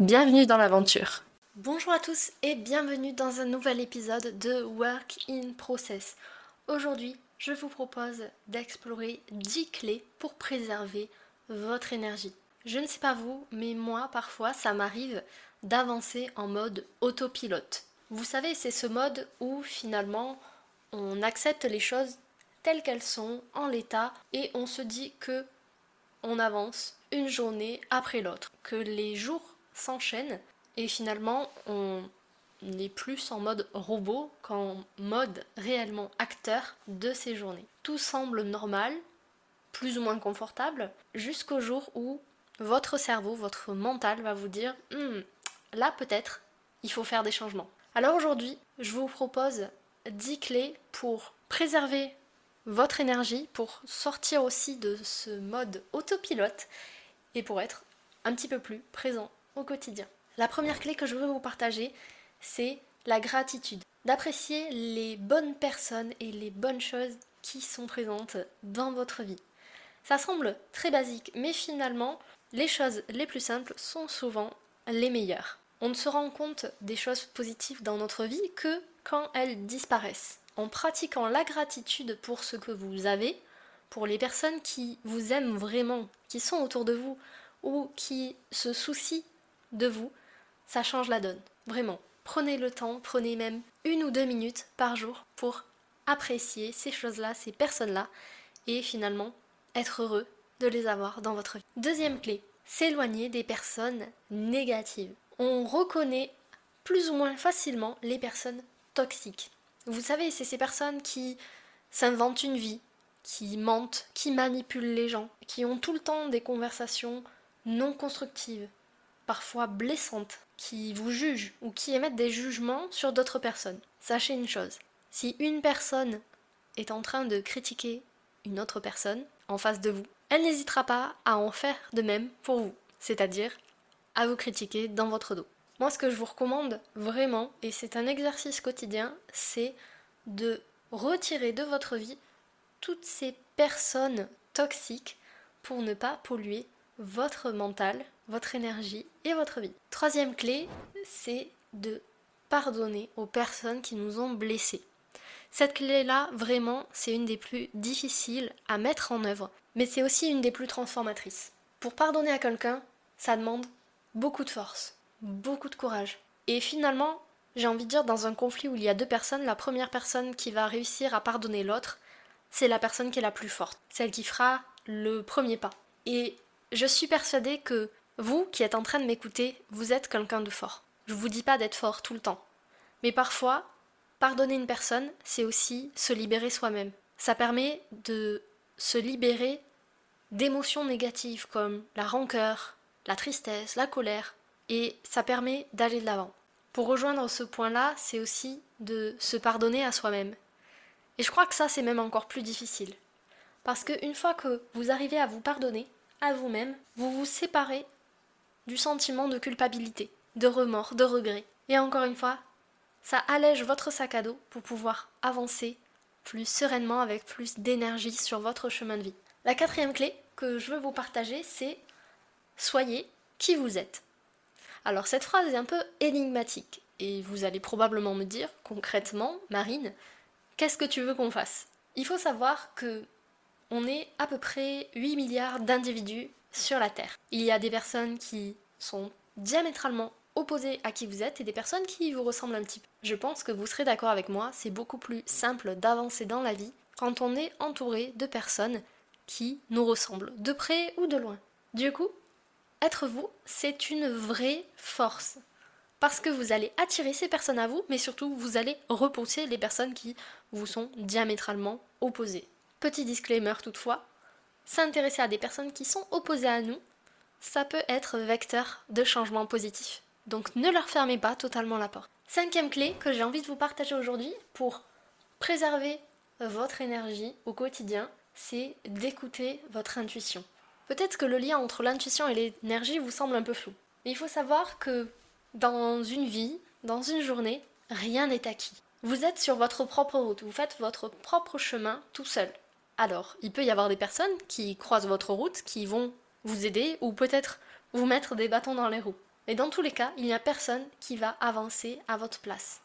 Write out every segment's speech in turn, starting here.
Bienvenue dans l'aventure. Bonjour à tous et bienvenue dans un nouvel épisode de Work in Process. Aujourd'hui, je vous propose d'explorer 10 clés pour préserver votre énergie. Je ne sais pas vous, mais moi parfois ça m'arrive d'avancer en mode autopilote. Vous savez, c'est ce mode où finalement on accepte les choses telles qu'elles sont en l'état et on se dit que on avance une journée après l'autre, que les jours s'enchaînent et finalement on est plus en mode robot qu'en mode réellement acteur de ces journées. Tout semble normal, plus ou moins confortable, jusqu'au jour où votre cerveau, votre mental va vous dire hmm, là peut-être il faut faire des changements. Alors aujourd'hui, je vous propose 10 clés pour préserver votre énergie, pour sortir aussi de ce mode autopilote et pour être un petit peu plus présent au quotidien. La première clé que je veux vous partager, c'est la gratitude. D'apprécier les bonnes personnes et les bonnes choses qui sont présentes dans votre vie. Ça semble très basique, mais finalement, les choses les plus simples sont souvent les meilleures. On ne se rend compte des choses positives dans notre vie que quand elles disparaissent. En pratiquant la gratitude pour ce que vous avez, pour les personnes qui vous aiment vraiment, qui sont autour de vous, ou qui se soucient de vous, ça change la donne. Vraiment. Prenez le temps, prenez même une ou deux minutes par jour pour apprécier ces choses-là, ces personnes-là, et finalement être heureux de les avoir dans votre vie. Deuxième clé, s'éloigner des personnes négatives. On reconnaît plus ou moins facilement les personnes toxiques. Vous savez, c'est ces personnes qui s'inventent une vie, qui mentent, qui manipulent les gens, qui ont tout le temps des conversations non constructives, parfois blessantes, qui vous jugent ou qui émettent des jugements sur d'autres personnes. Sachez une chose, si une personne est en train de critiquer une autre personne en face de vous, elle n'hésitera pas à en faire de même pour vous, c'est-à-dire à vous critiquer dans votre dos. Moi, ce que je vous recommande vraiment, et c'est un exercice quotidien, c'est de retirer de votre vie toutes ces personnes toxiques pour ne pas polluer votre mental, votre énergie et votre vie. Troisième clé, c'est de pardonner aux personnes qui nous ont blessés. Cette clé-là, vraiment, c'est une des plus difficiles à mettre en œuvre, mais c'est aussi une des plus transformatrices. Pour pardonner à quelqu'un, ça demande beaucoup de force, beaucoup de courage. Et finalement, j'ai envie de dire, dans un conflit où il y a deux personnes, la première personne qui va réussir à pardonner l'autre, c'est la personne qui est la plus forte, celle qui fera le premier pas. Je suis persuadée que vous qui êtes en train de m'écouter, vous êtes quelqu'un de fort. Je vous dis pas d'être fort tout le temps. Mais parfois, pardonner une personne, c'est aussi se libérer soi-même. Ça permet de se libérer d'émotions négatives comme la rancœur, la tristesse, la colère, et ça permet d'aller de l'avant. Pour rejoindre ce point-là, c'est aussi de se pardonner à soi-même. Et je crois que ça, c'est même encore plus difficile. Parce qu'une fois que vous arrivez à vous pardonner, vous-même, vous vous séparez du sentiment de culpabilité, de remords, de regret. Et encore une fois, ça allège votre sac à dos pour pouvoir avancer plus sereinement avec plus d'énergie sur votre chemin de vie. La quatrième clé que je veux vous partager, c'est soyez qui vous êtes. Alors cette phrase est un peu énigmatique et vous allez probablement me dire concrètement, Marine, qu'est-ce que tu veux qu'on fasse? Il faut savoir que on est à peu près 8 milliards d'individus sur la Terre. Il y a des personnes qui sont diamétralement opposées à qui vous êtes et des personnes qui vous ressemblent un petit peu. Je pense que vous serez d'accord avec moi, c'est beaucoup plus simple d'avancer dans la vie quand on est entouré de personnes qui nous ressemblent, de près ou de loin. Du coup, être vous, c'est une vraie force. Parce que vous allez attirer ces personnes à vous, mais surtout vous allez repousser les personnes qui vous sont diamétralement opposées. Petit disclaimer toutefois, s'intéresser à des personnes qui sont opposées à nous, ça peut être vecteur de changement positif. Donc ne leur fermez pas totalement la porte. Cinquième clé que j'ai envie de vous partager aujourd'hui pour préserver votre énergie au quotidien, c'est d'écouter votre intuition. Peut-être que le lien entre l'intuition et l'énergie vous semble un peu flou. Mais il faut savoir que dans une vie, dans une journée, rien n'est acquis. Vous êtes sur votre propre route, vous faites votre propre chemin tout seul. Alors, il peut y avoir des personnes qui croisent votre route, qui vont vous aider ou peut-être vous mettre des bâtons dans les roues. Mais dans tous les cas, il n'y a personne qui va avancer à votre place.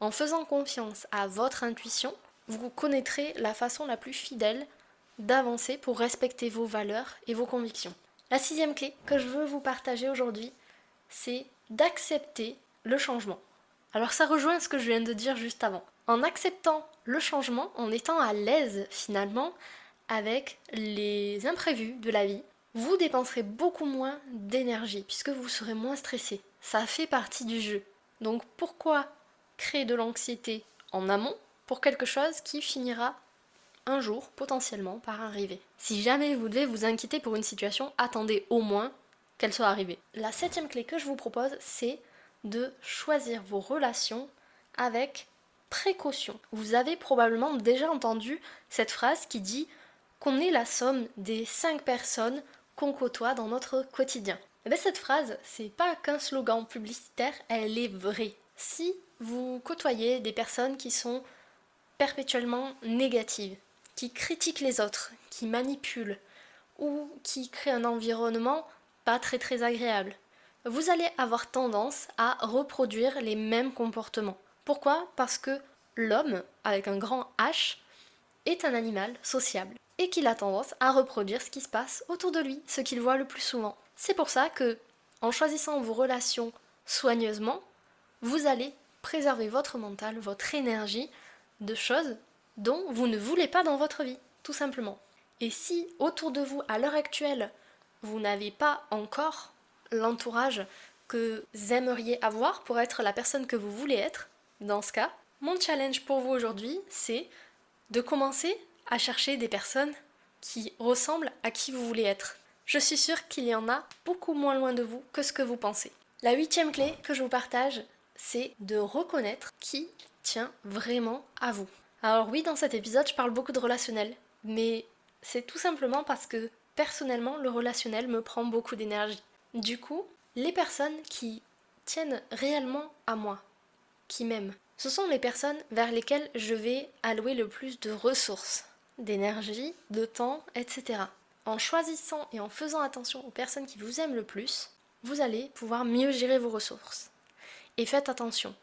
En faisant confiance à votre intuition, vous connaîtrez la façon la plus fidèle d'avancer pour respecter vos valeurs et vos convictions. La sixième clé que je veux vous partager aujourd'hui, c'est d'accepter le changement. Alors ça rejoint ce que je viens de dire juste avant. En acceptant le changement, en étant à l'aise finalement avec les imprévus de la vie, vous dépenserez beaucoup moins d'énergie puisque vous serez moins stressé. Ça fait partie du jeu. Donc pourquoi créer de l'anxiété en amont pour quelque chose qui finira un jour potentiellement par arriver? Si jamais vous devez vous inquiéter pour une situation, attendez au moins qu'elle soit arrivée. La septième clé que je vous propose, c'est de choisir vos relations avec précaution. Vous avez probablement déjà entendu cette phrase qui dit qu'on est la somme des cinq personnes qu'on côtoie dans notre quotidien. Eh bien cette phrase, c'est pas qu'un slogan publicitaire, elle est vraie. Si vous côtoyez des personnes qui sont perpétuellement négatives, qui critiquent les autres, qui manipulent ou qui créent un environnement pas très très agréable, vous allez avoir tendance à reproduire les mêmes comportements. Pourquoi? Parce que l'homme, avec un grand H, est un animal sociable et qu'il a tendance à reproduire ce qui se passe autour de lui, ce qu'il voit le plus souvent. C'est pour ça que, en choisissant vos relations soigneusement, vous allez préserver votre mental, votre énergie de choses dont vous ne voulez pas dans votre vie, tout simplement. Et si autour de vous, à l'heure actuelle, vous n'avez pas encore l'entourage que vous aimeriez avoir pour être la personne que vous voulez être, dans ce cas, mon challenge pour vous aujourd'hui, c'est de commencer à chercher des personnes qui ressemblent à qui vous voulez être. Je suis sûre qu'il y en a beaucoup moins loin de vous que ce que vous pensez. La huitième clé que je vous partage, c'est de reconnaître qui tient vraiment à vous. Alors oui, dans cet épisode, je parle beaucoup de relationnel, mais c'est tout simplement parce que personnellement, le relationnel me prend beaucoup d'énergie. Du coup, les personnes qui tiennent réellement à moi, qui m'aiment, ce sont les personnes vers lesquelles je vais allouer le plus de ressources, d'énergie, de temps, etc. En choisissant et en faisant attention aux personnes qui vous aiment le plus, vous allez pouvoir mieux gérer vos ressources. Et faites attention,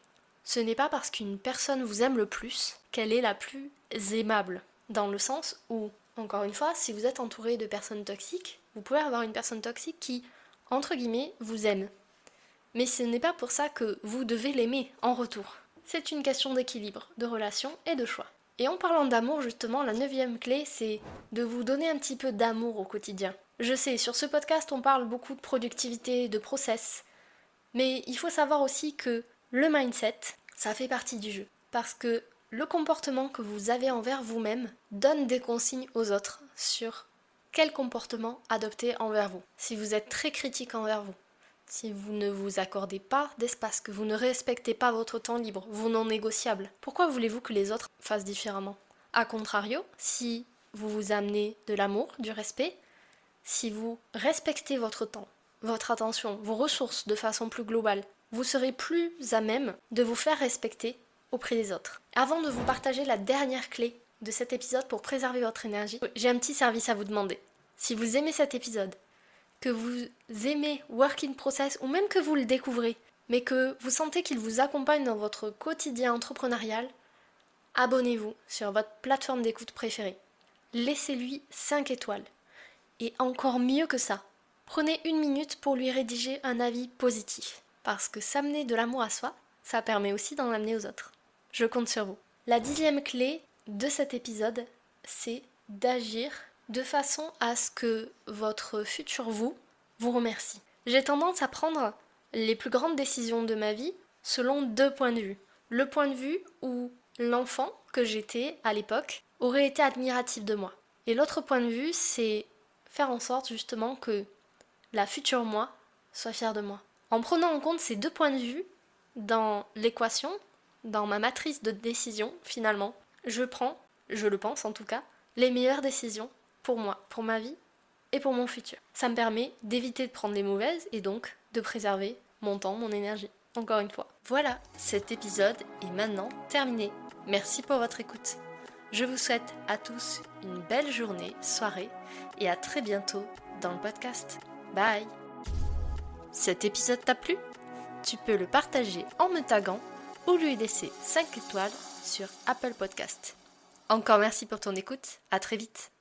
ce n'est pas parce qu'une personne vous aime le plus qu'elle est la plus aimable, dans le sens où, encore une fois, si vous êtes entouré de personnes toxiques, vous pouvez avoir une personne toxique qui, entre guillemets, vous aime. Mais ce n'est pas pour ça que vous devez l'aimer en retour c'est une question d'équilibre, de relation et de choix. Et en parlant d'amour, justement, la neuvième clé, c'est de vous donner un petit peu d'amour au quotidien. Je sais, sur ce podcast, on parle beaucoup de productivité, de process, mais il faut savoir aussi que le mindset, ça fait partie du jeu. Parce que le comportement que vous avez envers vous-même donne des consignes aux autres sur quel comportement adopter envers vous. Si vous êtes très critique envers vous, si vous ne vous accordez pas d'espace, que vous ne respectez pas votre temps libre, vos non négociables, pourquoi voulez-vous que les autres fassent différemment? A contrario, si vous vous amenez de l'amour, du respect, si vous respectez votre temps, votre attention, vos ressources de façon plus globale, vous serez plus à même de vous faire respecter auprès des autres. Avant de vous partager la dernière clé de cet épisode pour préserver votre énergie, j'ai un petit service à vous demander. Si vous aimez cet épisode, que vous aimez Work in Process ou même que vous le découvrez, mais que vous sentez qu'il vous accompagne dans votre quotidien entrepreneurial, abonnez-vous sur votre plateforme d'écoute préférée. Laissez-lui 5 étoiles. Et encore mieux que ça, prenez une minute pour lui rédiger un avis positif. Parce que s'amener de l'amour à soi, ça permet aussi d'en amener aux autres. Je compte sur vous. La dixième clé de cet épisode, c'est d'agir de façon à ce que votre futur vous vous remercie. J'ai tendance à prendre les plus grandes décisions de ma vie selon deux points de vue. Le point de vue où l'enfant que j'étais à l'époque aurait été admiratif de moi. Et l'autre point de vue, c'est faire en sorte justement que la future moi soit fière de moi. En prenant en compte ces deux points de vue dans l'équation, dans ma matrice de décision, finalement, je prends, je le pense en tout cas, les meilleures décisions pour moi, pour ma vie et pour mon futur. Ça me permet d'éviter de prendre les mauvaises et donc de préserver mon temps, mon énergie. Encore une fois. Voilà, cet épisode est maintenant terminé. Merci pour votre écoute. Je vous souhaite à tous une belle journée, soirée et à très bientôt dans le podcast. Bye Cet épisode t'a plu? Tu peux le partager en me taguant ou lui laisser 5 étoiles sur Apple Podcast. Encore merci pour ton écoute, à très vite